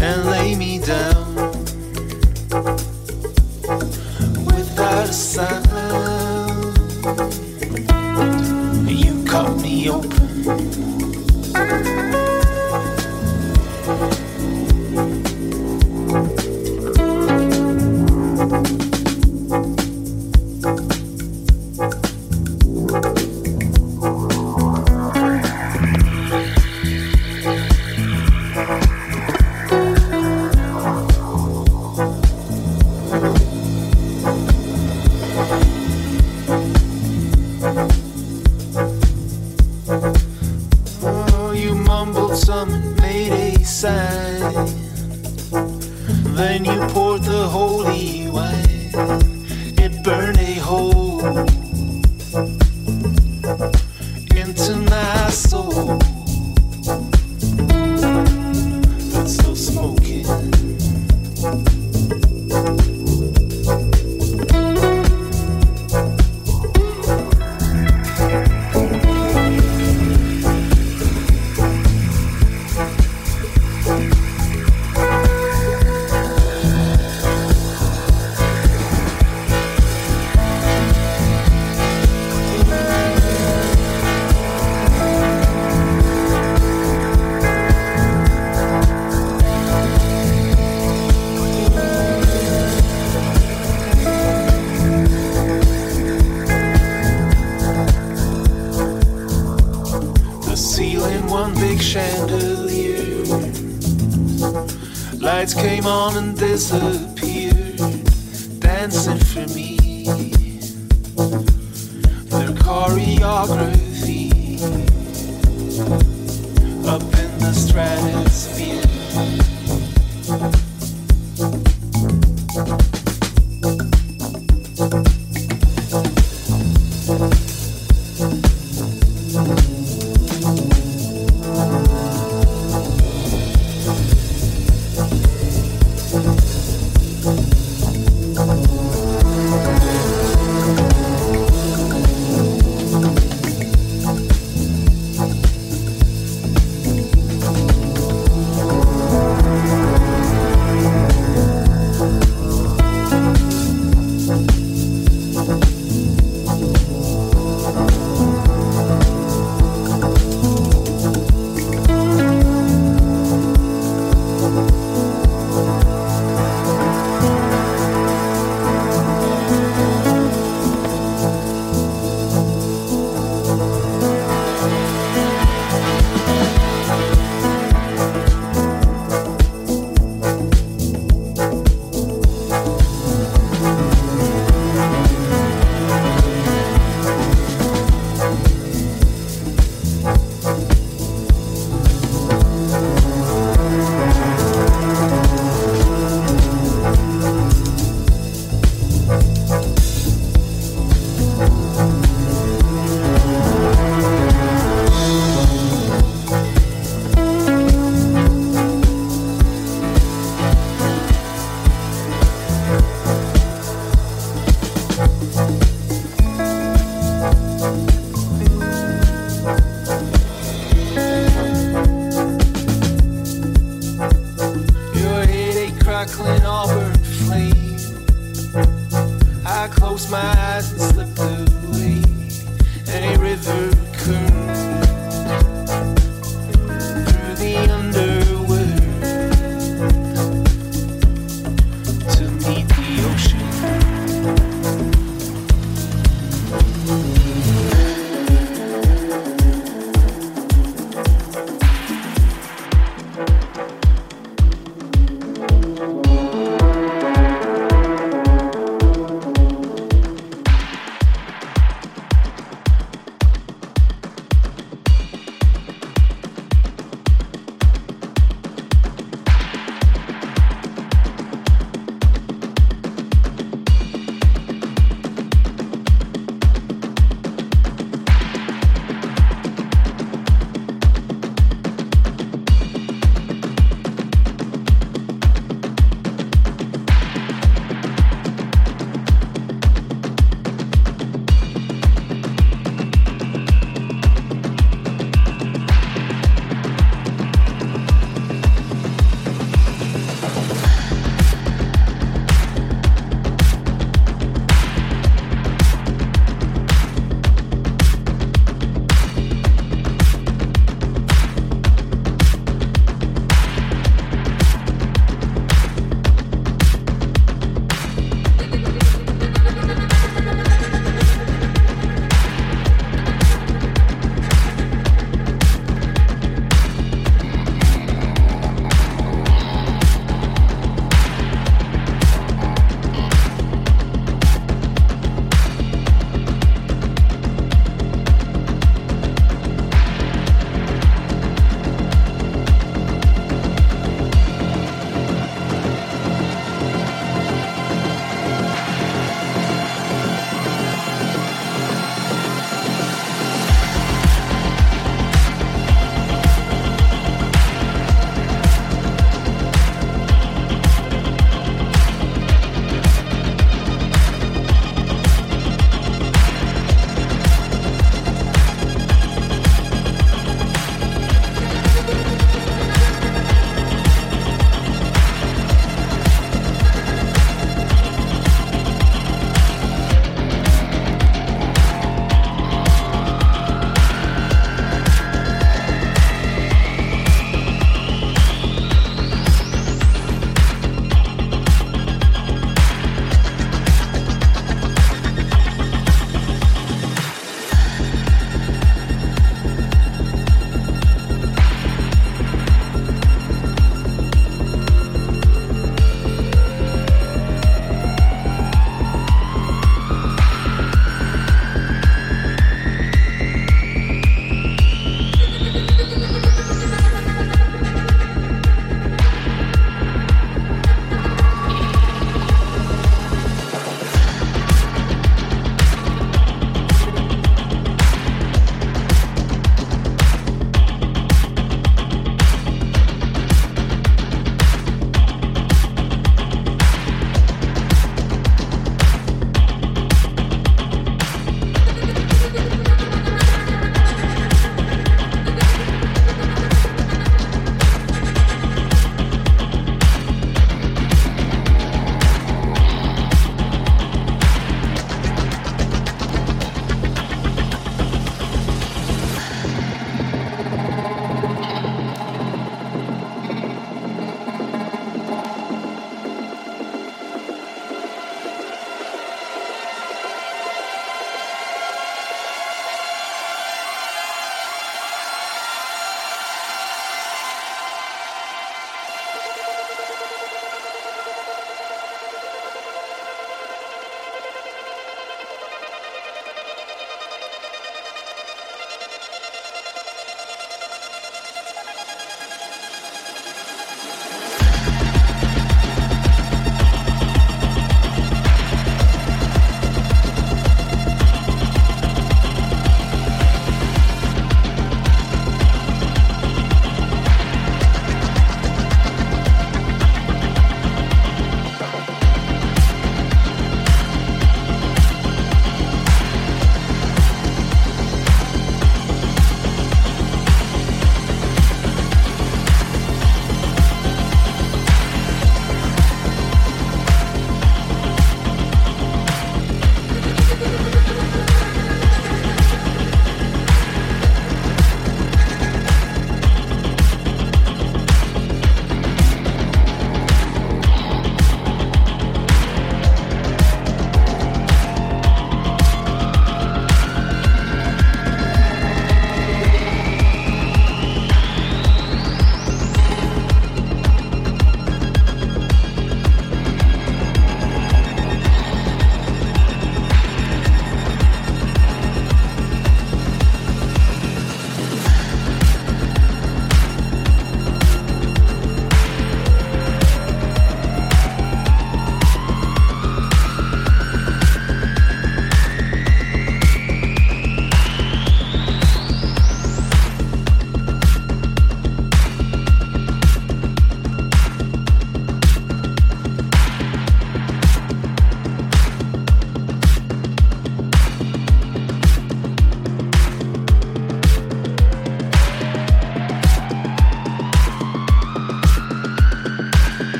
and lay me down. on and disappeared, dancing for me. Their choreography up in the stratosphere. close my eyes and slip through.